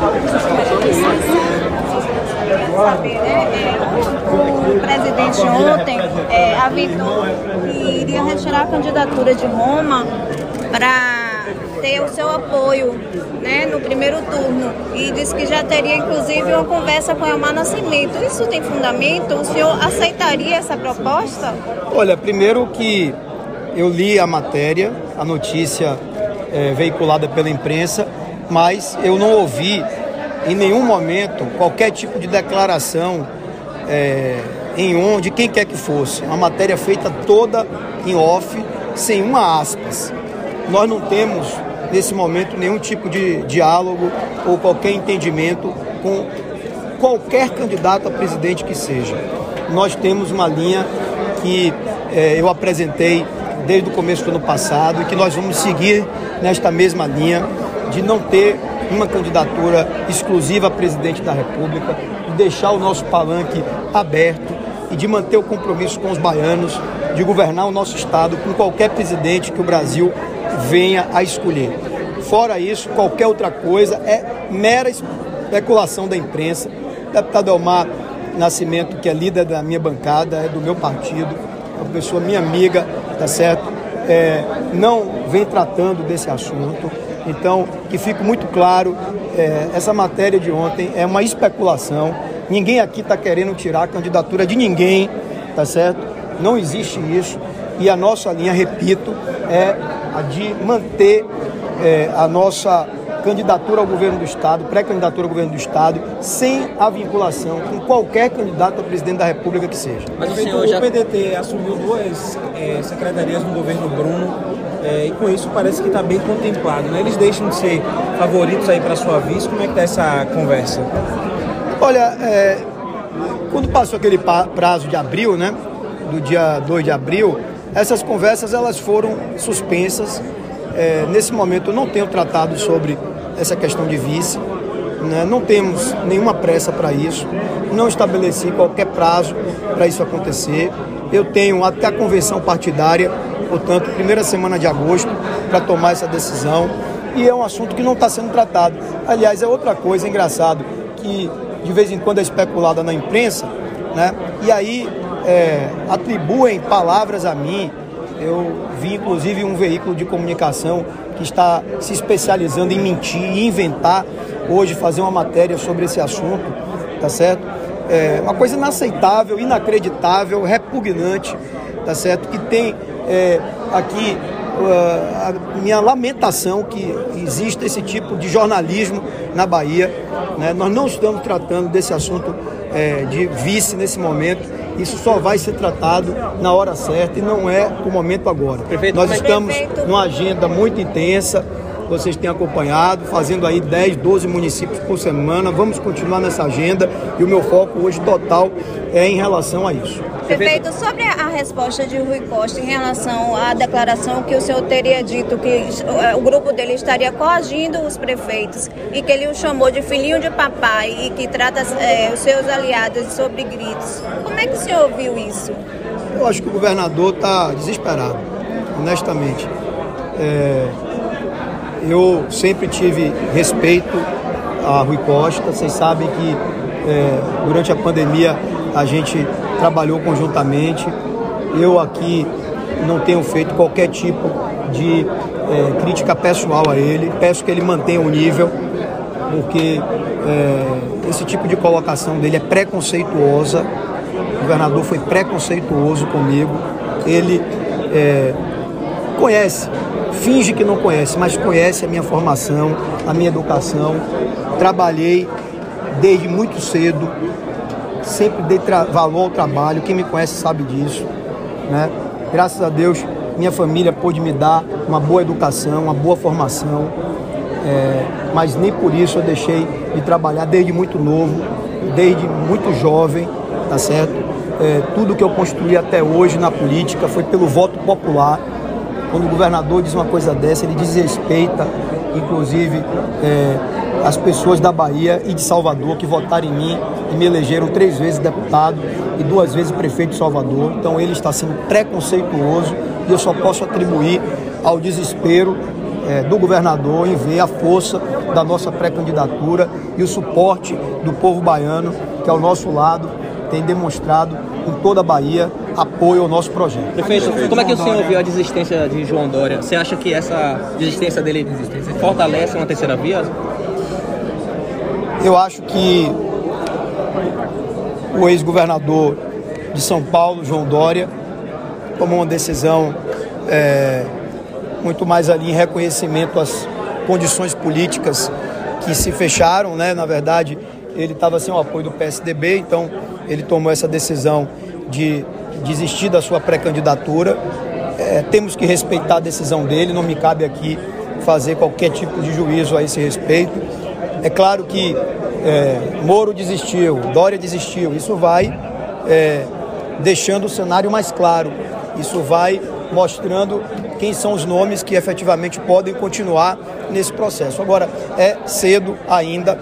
né? É, o presidente ontem é, avisou que iria retirar a candidatura de Roma para ter o seu apoio né, no primeiro turno e disse que já teria inclusive uma conversa com Elmar Nascimento. Isso tem fundamento? O senhor aceitaria essa proposta? Olha, primeiro que eu li a matéria, a notícia é, veiculada pela imprensa, mas eu não ouvi em nenhum momento qualquer tipo de declaração é, em on de quem quer que fosse. Uma matéria feita toda em off, sem uma aspas. Nós não temos nesse momento nenhum tipo de diálogo ou qualquer entendimento com qualquer candidato a presidente que seja. Nós temos uma linha que é, eu apresentei desde o começo do ano passado e que nós vamos seguir nesta mesma linha de não ter uma candidatura exclusiva a presidente da República, de deixar o nosso palanque aberto e de manter o compromisso com os baianos de governar o nosso estado com qualquer presidente que o Brasil venha a escolher. Fora isso, qualquer outra coisa é mera especulação da imprensa. O deputado Elmar Nascimento, que é líder da minha bancada, é do meu partido, é uma pessoa minha amiga, tá certo? É, não vem tratando desse assunto. Então, que fique muito claro, é, essa matéria de ontem é uma especulação. Ninguém aqui está querendo tirar a candidatura de ninguém, tá certo? Não existe isso. E a nossa linha, repito, é a de manter é, a nossa candidatura ao governo do Estado, pré-candidatura ao governo do Estado, sem a vinculação com qualquer candidato a presidente da República que seja. Mas o senhor já... O PDT assumiu duas é, secretarias no governo Bruno é, e com isso parece que está bem contemplado. Né? Eles deixam de ser favoritos aí para sua vice. Como é que está essa conversa? Olha, é, quando passou aquele prazo de abril, né, do dia 2 de abril, essas conversas elas foram suspensas é, nesse momento eu não tenho tratado sobre essa questão de vice, né? não temos nenhuma pressa para isso, não estabeleci qualquer prazo para isso acontecer. Eu tenho até a convenção partidária, portanto, primeira semana de agosto, para tomar essa decisão. E é um assunto que não está sendo tratado. Aliás, é outra coisa engraçado que de vez em quando é especulada na imprensa, né? E aí é, atribuem palavras a mim eu vi inclusive um veículo de comunicação que está se especializando em mentir e inventar hoje fazer uma matéria sobre esse assunto, tá certo? É uma coisa inaceitável, inacreditável, repugnante, tá certo? Que tem é, aqui uh, a minha lamentação que exista esse tipo de jornalismo na Bahia. Né? Nós não estamos tratando desse assunto é, de vice nesse momento isso só vai ser tratado na hora certa e não é o momento agora. Prefeito, Nós estamos prefeito. numa agenda muito intensa, vocês têm acompanhado, fazendo aí 10, 12 municípios por semana. Vamos continuar nessa agenda e o meu foco hoje total é em relação a isso. Prefeito, sobre a resposta de Rui Costa em relação à declaração que o senhor teria dito que o grupo dele estaria coagindo os prefeitos e que ele o chamou de filhinho de papai e que trata é, os seus aliados sobre gritos. Como é que o senhor ouviu isso? Eu acho que o governador está desesperado, honestamente. É, eu sempre tive respeito a Rui Costa, vocês sabem que é, durante a pandemia a gente trabalhou conjuntamente. Eu aqui não tenho feito qualquer tipo de é, crítica pessoal a ele. Peço que ele mantenha o nível, porque é, esse tipo de colocação dele é preconceituosa. O governador foi preconceituoso comigo. Ele é, conhece, finge que não conhece, mas conhece a minha formação, a minha educação. Trabalhei desde muito cedo sempre dei valor ao trabalho, quem me conhece sabe disso. Né? Graças a Deus, minha família pôde me dar uma boa educação, uma boa formação, é, mas nem por isso eu deixei de trabalhar desde muito novo, desde muito jovem, tá certo? É, tudo que eu construí até hoje na política foi pelo voto popular. Quando o governador diz uma coisa dessa, ele desrespeita, inclusive, é, as pessoas da Bahia e de Salvador que votaram em mim e me elegeram três vezes deputado e duas vezes prefeito de Salvador. Então ele está sendo preconceituoso e eu só posso atribuir ao desespero é, do governador em ver a força da nossa pré-candidatura e o suporte do povo baiano, que ao nosso lado tem demonstrado em toda a Bahia apoio ao nosso projeto. Prefeito, como é que o senhor viu a desistência de João Dória? Você acha que essa desistência dele fortalece uma terceira via? Eu acho que o ex-governador de São Paulo, João Dória, tomou uma decisão é, muito mais ali em reconhecimento às condições políticas que se fecharam, né? Na verdade, ele estava sem o apoio do PSDB, então ele tomou essa decisão de desistir da sua pré-candidatura. É, temos que respeitar a decisão dele, não me cabe aqui fazer qualquer tipo de juízo a esse respeito. É claro que é, Moro desistiu, Dória desistiu, isso vai é, deixando o cenário mais claro, isso vai mostrando quem são os nomes que efetivamente podem continuar nesse processo. Agora, é cedo ainda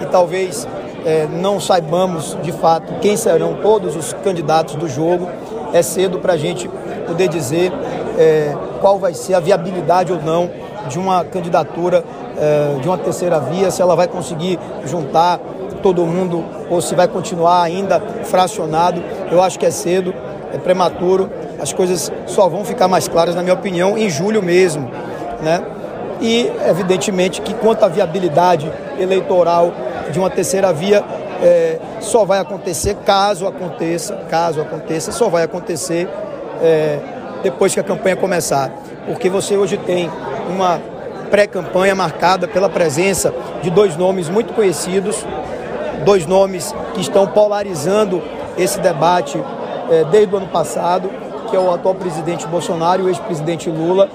e talvez é, não saibamos de fato quem serão todos os candidatos do jogo. É cedo para a gente poder dizer é, qual vai ser a viabilidade ou não de uma candidatura é, de uma terceira via, se ela vai conseguir juntar todo mundo ou se vai continuar ainda fracionado. Eu acho que é cedo, é prematuro. As coisas só vão ficar mais claras, na minha opinião, em julho mesmo, né? E evidentemente que quanto à viabilidade eleitoral de uma terceira via é, só vai acontecer caso aconteça, caso aconteça, só vai acontecer é, depois que a campanha começar. Porque você hoje tem uma pré-campanha marcada pela presença de dois nomes muito conhecidos, dois nomes que estão polarizando esse debate é, desde o ano passado, que é o atual presidente Bolsonaro e o ex-presidente Lula.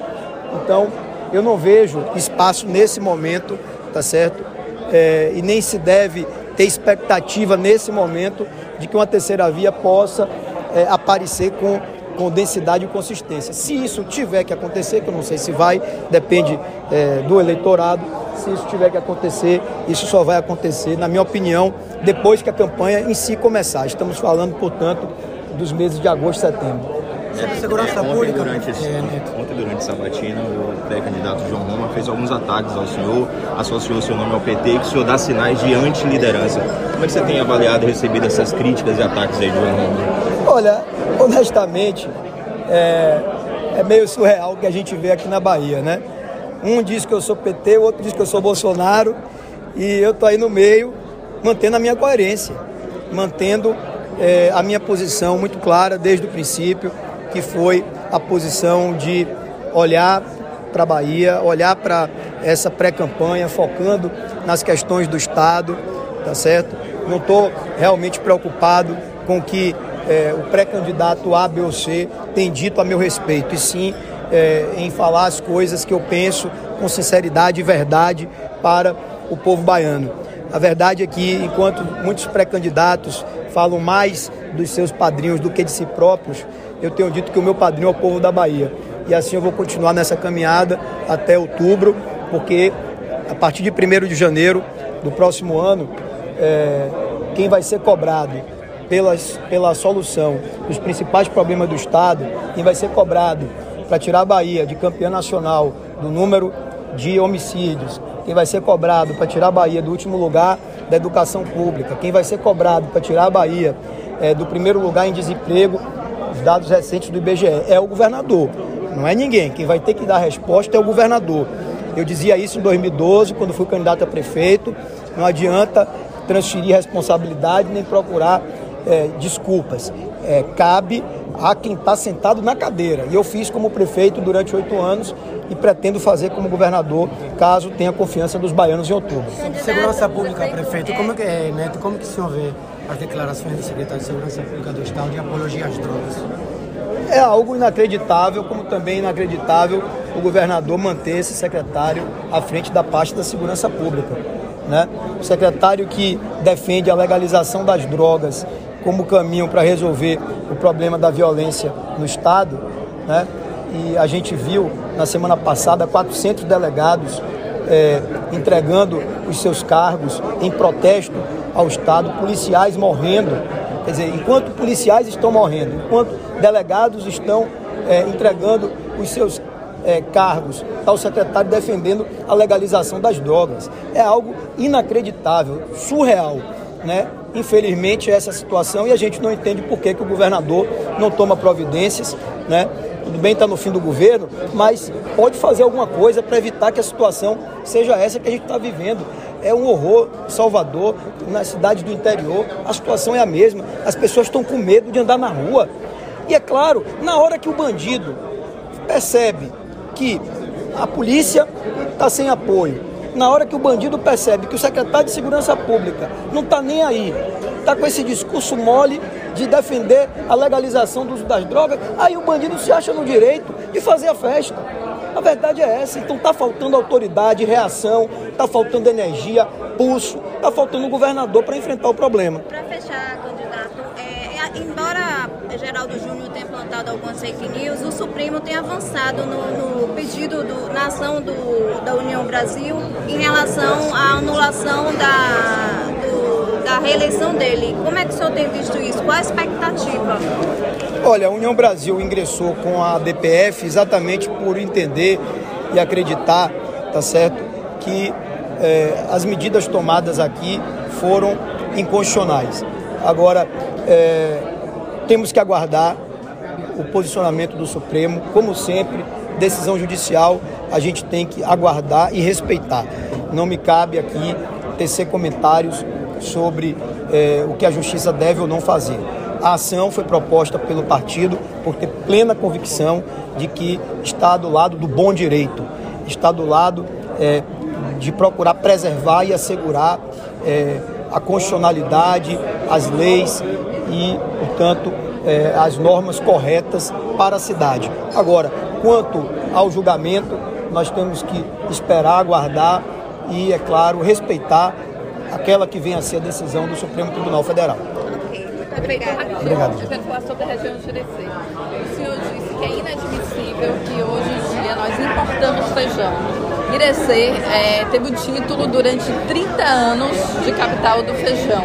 Então, eu não vejo espaço nesse momento, tá certo? É, e nem se deve ter expectativa nesse momento de que uma terceira via possa é, aparecer com, com densidade e consistência. Se isso tiver que acontecer, que eu não sei se vai, depende é, do eleitorado, se isso tiver que acontecer, isso só vai acontecer, na minha opinião, depois que a campanha em si começar. Estamos falando, portanto, dos meses de agosto e setembro. Sobre segurança ontem, pública. Durante, esse, é, ontem, durante Sabatina, o pré-candidato João Roma fez alguns ataques ao senhor, associou seu nome ao PT e que o senhor dá sinais de anti-liderança. Como é que você tem avaliado e recebido essas críticas e ataques aí de João Roma? Olha, honestamente, é, é meio surreal o que a gente vê aqui na Bahia, né? Um diz que eu sou PT, o outro diz que eu sou Bolsonaro, e eu tô aí no meio, mantendo a minha coerência, mantendo é, a minha posição muito clara desde o princípio que foi a posição de olhar para a Bahia, olhar para essa pré-campanha, focando nas questões do Estado, tá certo? Não estou realmente preocupado com o que é, o pré-candidato A, B ou C tem dito a meu respeito, e sim é, em falar as coisas que eu penso com sinceridade e verdade para o povo baiano. A verdade é que, enquanto muitos pré-candidatos falam mais dos seus padrinhos do que de si próprios, eu tenho dito que o meu padrinho é o povo da Bahia. E assim eu vou continuar nessa caminhada até outubro, porque a partir de 1 de janeiro do próximo ano, é, quem vai ser cobrado pelas, pela solução dos principais problemas do Estado, quem vai ser cobrado para tirar a Bahia de campeã nacional do número de homicídios, quem vai ser cobrado para tirar a Bahia do último lugar da educação pública, quem vai ser cobrado para tirar a Bahia é, do primeiro lugar em desemprego dados recentes do IBGE, é o governador, não é ninguém. Quem vai ter que dar a resposta é o governador. Eu dizia isso em 2012, quando fui candidato a prefeito. Não adianta transferir responsabilidade nem procurar é, desculpas. É, cabe a quem está sentado na cadeira. E eu fiz como prefeito durante oito anos e pretendo fazer como governador, caso tenha confiança dos baianos em outubro. Segurança Pública, prefeito, como que, é, Neto, como que o senhor vê as declarações do secretário de Segurança Pública do Estado de apologia às drogas? É algo inacreditável, como também inacreditável o governador manter esse secretário à frente da parte da segurança pública. Né? O secretário que defende a legalização das drogas como caminho para resolver o problema da violência no Estado, né? e a gente viu na semana passada 400 delegados é, entregando os seus cargos em protesto ao Estado, policiais morrendo. Quer dizer, enquanto policiais estão morrendo, enquanto delegados estão é, entregando os seus é, cargos, está o secretário defendendo a legalização das drogas. É algo inacreditável, surreal. Né? Infelizmente, essa situação e a gente não entende por que, que o governador não toma providências. Né? Tudo bem, está no fim do governo, mas pode fazer alguma coisa para evitar que a situação seja essa que a gente está vivendo. É um horror, Salvador, na cidade do interior, a situação é a mesma. As pessoas estão com medo de andar na rua. E é claro, na hora que o bandido percebe que a polícia está sem apoio, na hora que o bandido percebe que o secretário de Segurança Pública não está nem aí, está com esse discurso mole de defender a legalização do uso das drogas, aí o bandido se acha no direito de fazer a festa. A verdade é essa. Então está faltando autoridade, reação, está faltando energia, pulso, está faltando governador para enfrentar o problema. Para fechar, candidato, é, embora Geraldo Júnior tenha plantado algumas fake news, o Supremo tem avançado no, no pedido do, na ação do, da União Brasil em relação à anulação da, da reeleição dele. Como é que o senhor tem visto isso? Qual a expectativa? Olha, a União Brasil ingressou com a DPF exatamente por entender e acreditar, tá certo, que é, as medidas tomadas aqui foram inconstitucionais. Agora, é, temos que aguardar o posicionamento do Supremo, como sempre, decisão judicial a gente tem que aguardar e respeitar. Não me cabe aqui tecer comentários sobre é, o que a justiça deve ou não fazer. A ação foi proposta pelo partido por ter plena convicção de que está do lado do bom direito, está do lado é, de procurar preservar e assegurar é, a constitucionalidade, as leis e, portanto, é, as normas corretas para a cidade. Agora, quanto ao julgamento, nós temos que esperar, aguardar e, é claro, respeitar aquela que vem a ser a decisão do Supremo Tribunal Federal. Obrigada. Obrigado. Eu quero falar sobre a região de Jurecy. O senhor disse que é inadmissível que hoje em dia nós importamos feijão. Irecê é, teve o título durante 30 anos de capital do feijão.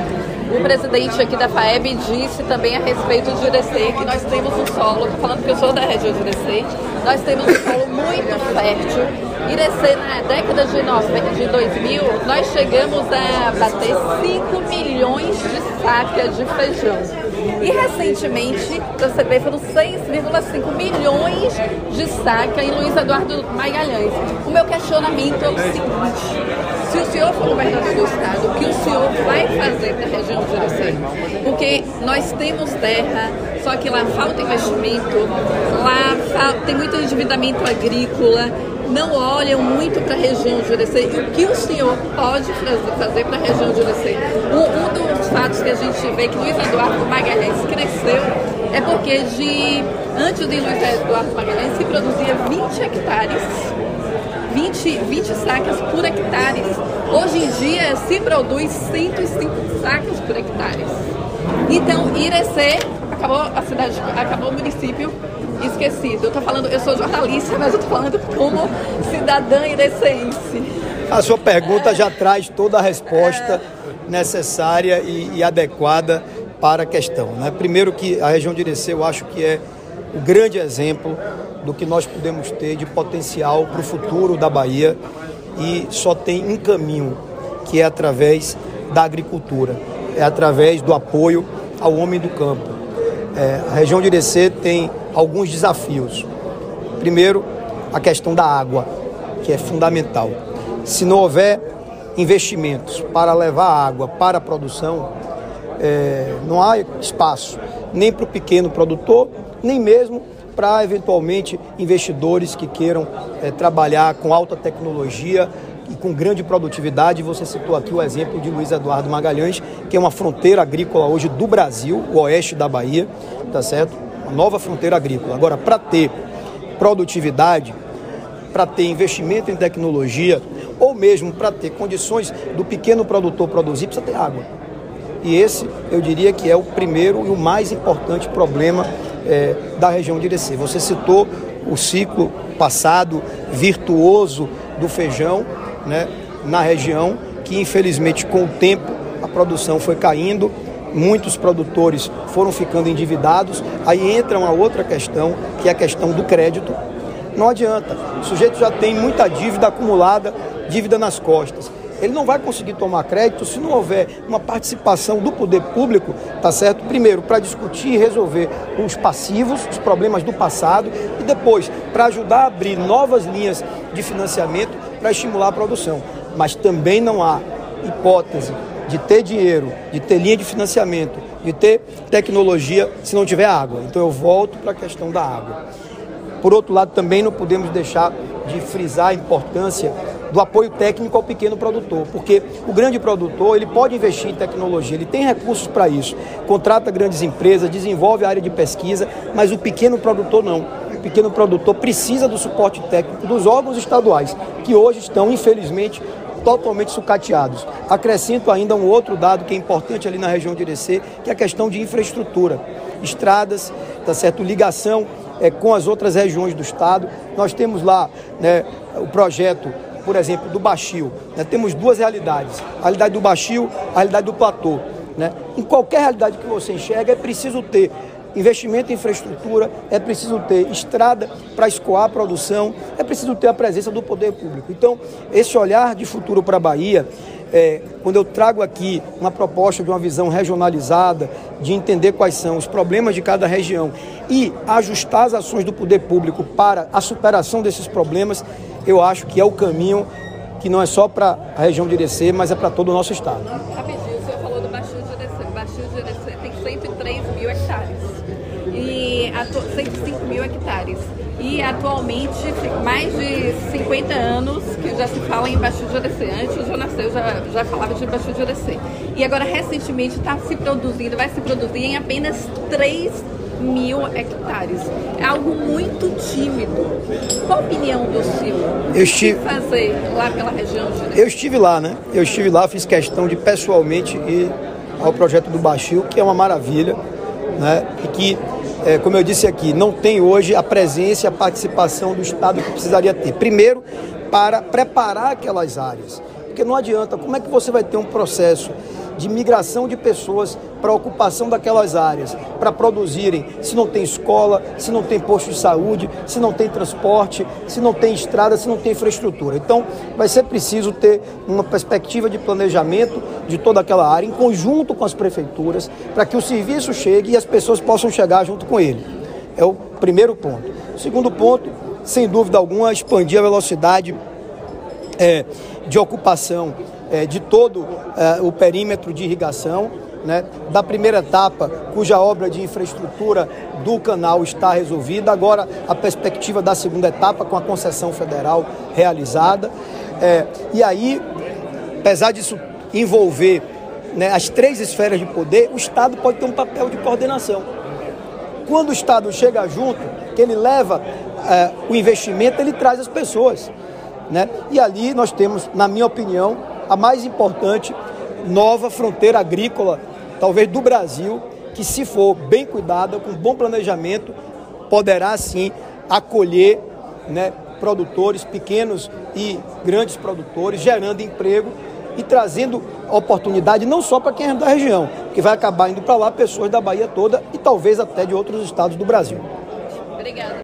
O presidente aqui da FAEB disse também a respeito de Irecê que nós temos um solo, falando que eu sou da região de Irecê, nós temos um solo muito fértil. Irecê, na década de, 90, de 2000, nós chegamos a bater 5 milhões de sacas de feijão. E recentemente, receber foram 6,5 milhões de saca em Luiz Eduardo Magalhães. O meu questionamento é o seguinte: se o senhor for governador do estado, o que o senhor vai fazer para a região de Irecê? Porque nós temos terra, só que lá falta investimento, lá tem muito endividamento agrícola não olham muito para a região de Jurecê e o que o senhor pode fazer para a região de Jurecê. Um, um, dos fatos que a gente vê que Luiz Eduardo Magalhães cresceu é porque de antes de Luiz Eduardo Magalhães se produzia 20 hectares 20, 20 sacas por hectare. Hoje em dia se produz 105 sacas por hectare. Então, Irecê acabou a cidade, acabou o município esquecido. Eu tô falando, eu sou jornalista, mas eu tô falando como cidadã irecense. A sua pergunta já traz toda a resposta necessária e, e, adequada para a questão. Né? Primeiro que a região de Irecê eu acho que é o grande exemplo do que nós podemos ter de potencial para o futuro da Bahia e só tem um caminho, que é através da agricultura, é através do apoio ao homem do campo. É, a região de Irecê tem alguns desafios. Primeiro, a questão da água, que é fundamental. Se não houver investimentos para levar água para a produção, é, não há espaço nem para o pequeno produtor, nem mesmo para eventualmente investidores que queiram é, trabalhar com alta tecnologia e com grande produtividade. Você citou aqui o exemplo de Luiz Eduardo Magalhães, que é uma fronteira agrícola hoje do Brasil, o oeste da Bahia, tá certo? Uma nova fronteira agrícola. Agora, para ter produtividade, para ter investimento em tecnologia, ou mesmo para ter condições do pequeno produtor produzir, precisa ter água. E esse, eu diria que é o primeiro e o mais importante problema é, da região de Irecê. Você citou o ciclo passado virtuoso do feijão né, na região, que infelizmente com o tempo a produção foi caindo, muitos produtores foram ficando endividados. Aí entra uma outra questão, que é a questão do crédito. Não adianta. O sujeito já tem muita dívida acumulada, dívida nas costas. Ele não vai conseguir tomar crédito se não houver uma participação do poder público, tá certo? Primeiro, para discutir e resolver os passivos, os problemas do passado, e depois, para ajudar a abrir novas linhas de financiamento para estimular a produção. Mas também não há hipótese de ter dinheiro, de ter linha de financiamento, de ter tecnologia se não tiver água. Então eu volto para a questão da água. Por outro lado, também não podemos deixar de frisar a importância do apoio técnico ao pequeno produtor, porque o grande produtor ele pode investir em tecnologia, ele tem recursos para isso, contrata grandes empresas, desenvolve a área de pesquisa, mas o pequeno produtor não. Pequeno produtor precisa do suporte técnico dos órgãos estaduais, que hoje estão, infelizmente, totalmente sucateados. Acrescento ainda um outro dado que é importante ali na região de Irecê, que é a questão de infraestrutura. Estradas, tá certo? Ligação é, com as outras regiões do estado. Nós temos lá né, o projeto por exemplo, do Baixio. Né? Temos duas realidades: a realidade do Baixio, a realidade do platô. Né? Em qualquer realidade que você enxerga, é preciso ter investimento em infraestrutura, é preciso ter estrada para escoar a produção, é preciso ter a presença do poder público. Então, esse olhar de futuro para a Bahia, é, quando eu trago aqui uma proposta de uma visão regionalizada, de entender quais são os problemas de cada região e ajustar as ações do poder público para a superação desses problemas, eu acho que é o caminho que não é só para a região de Irecê, mas é para todo o nosso estado. E atualmente, mais de 50 anos que já se fala em Baixio de Irecê. Antes eu nascer, eu já, já falava de Baixio de Irecê. E agora, recentemente, está se produzindo, vai se produzir em apenas 3 mil hectares. É algo muito tímido. Qual a opinião do senhor? Eu estive... O que fazer lá pela região de Eu estive lá, né? Eu estive lá, fiz questão de pessoalmente ir ao projeto do Baixio, que é uma maravilha, né? E que, é, como eu disse aqui, não tem hoje a presença e a participação do Estado que precisaria ter. Primeiro, para preparar aquelas áreas. Porque não adianta, como é que você vai ter um processo de migração de pessoas para a ocupação daquelas áreas, para produzirem, se não tem escola, se não tem posto de saúde, se não tem transporte, se não tem estrada, se não tem infraestrutura. Então, vai ser preciso ter uma perspectiva de planejamento de toda aquela área, em conjunto com as prefeituras, para que o serviço chegue e as pessoas possam chegar junto com ele. É o primeiro ponto. Segundo ponto, sem dúvida alguma, expandir a velocidade é, de ocupação é, de todo é, o perímetro de irrigação, né, da primeira etapa, cuja obra de infraestrutura do canal está resolvida, agora a perspectiva da segunda etapa com a concessão federal realizada. É, e aí, apesar disso envolver né, as três esferas de poder, o Estado pode ter um papel de coordenação. Quando o Estado chega junto, que ele leva é, o investimento, ele traz as pessoas. Né? E ali nós temos, na minha opinião, a mais importante nova fronteira agrícola, talvez do Brasil, que se for bem cuidada, com bom planejamento, poderá sim acolher né, produtores, pequenos e grandes produtores, gerando emprego e trazendo oportunidade não só para quem é da região, que vai acabar indo para lá pessoas da Bahia toda e talvez até de outros estados do Brasil. Obrigada.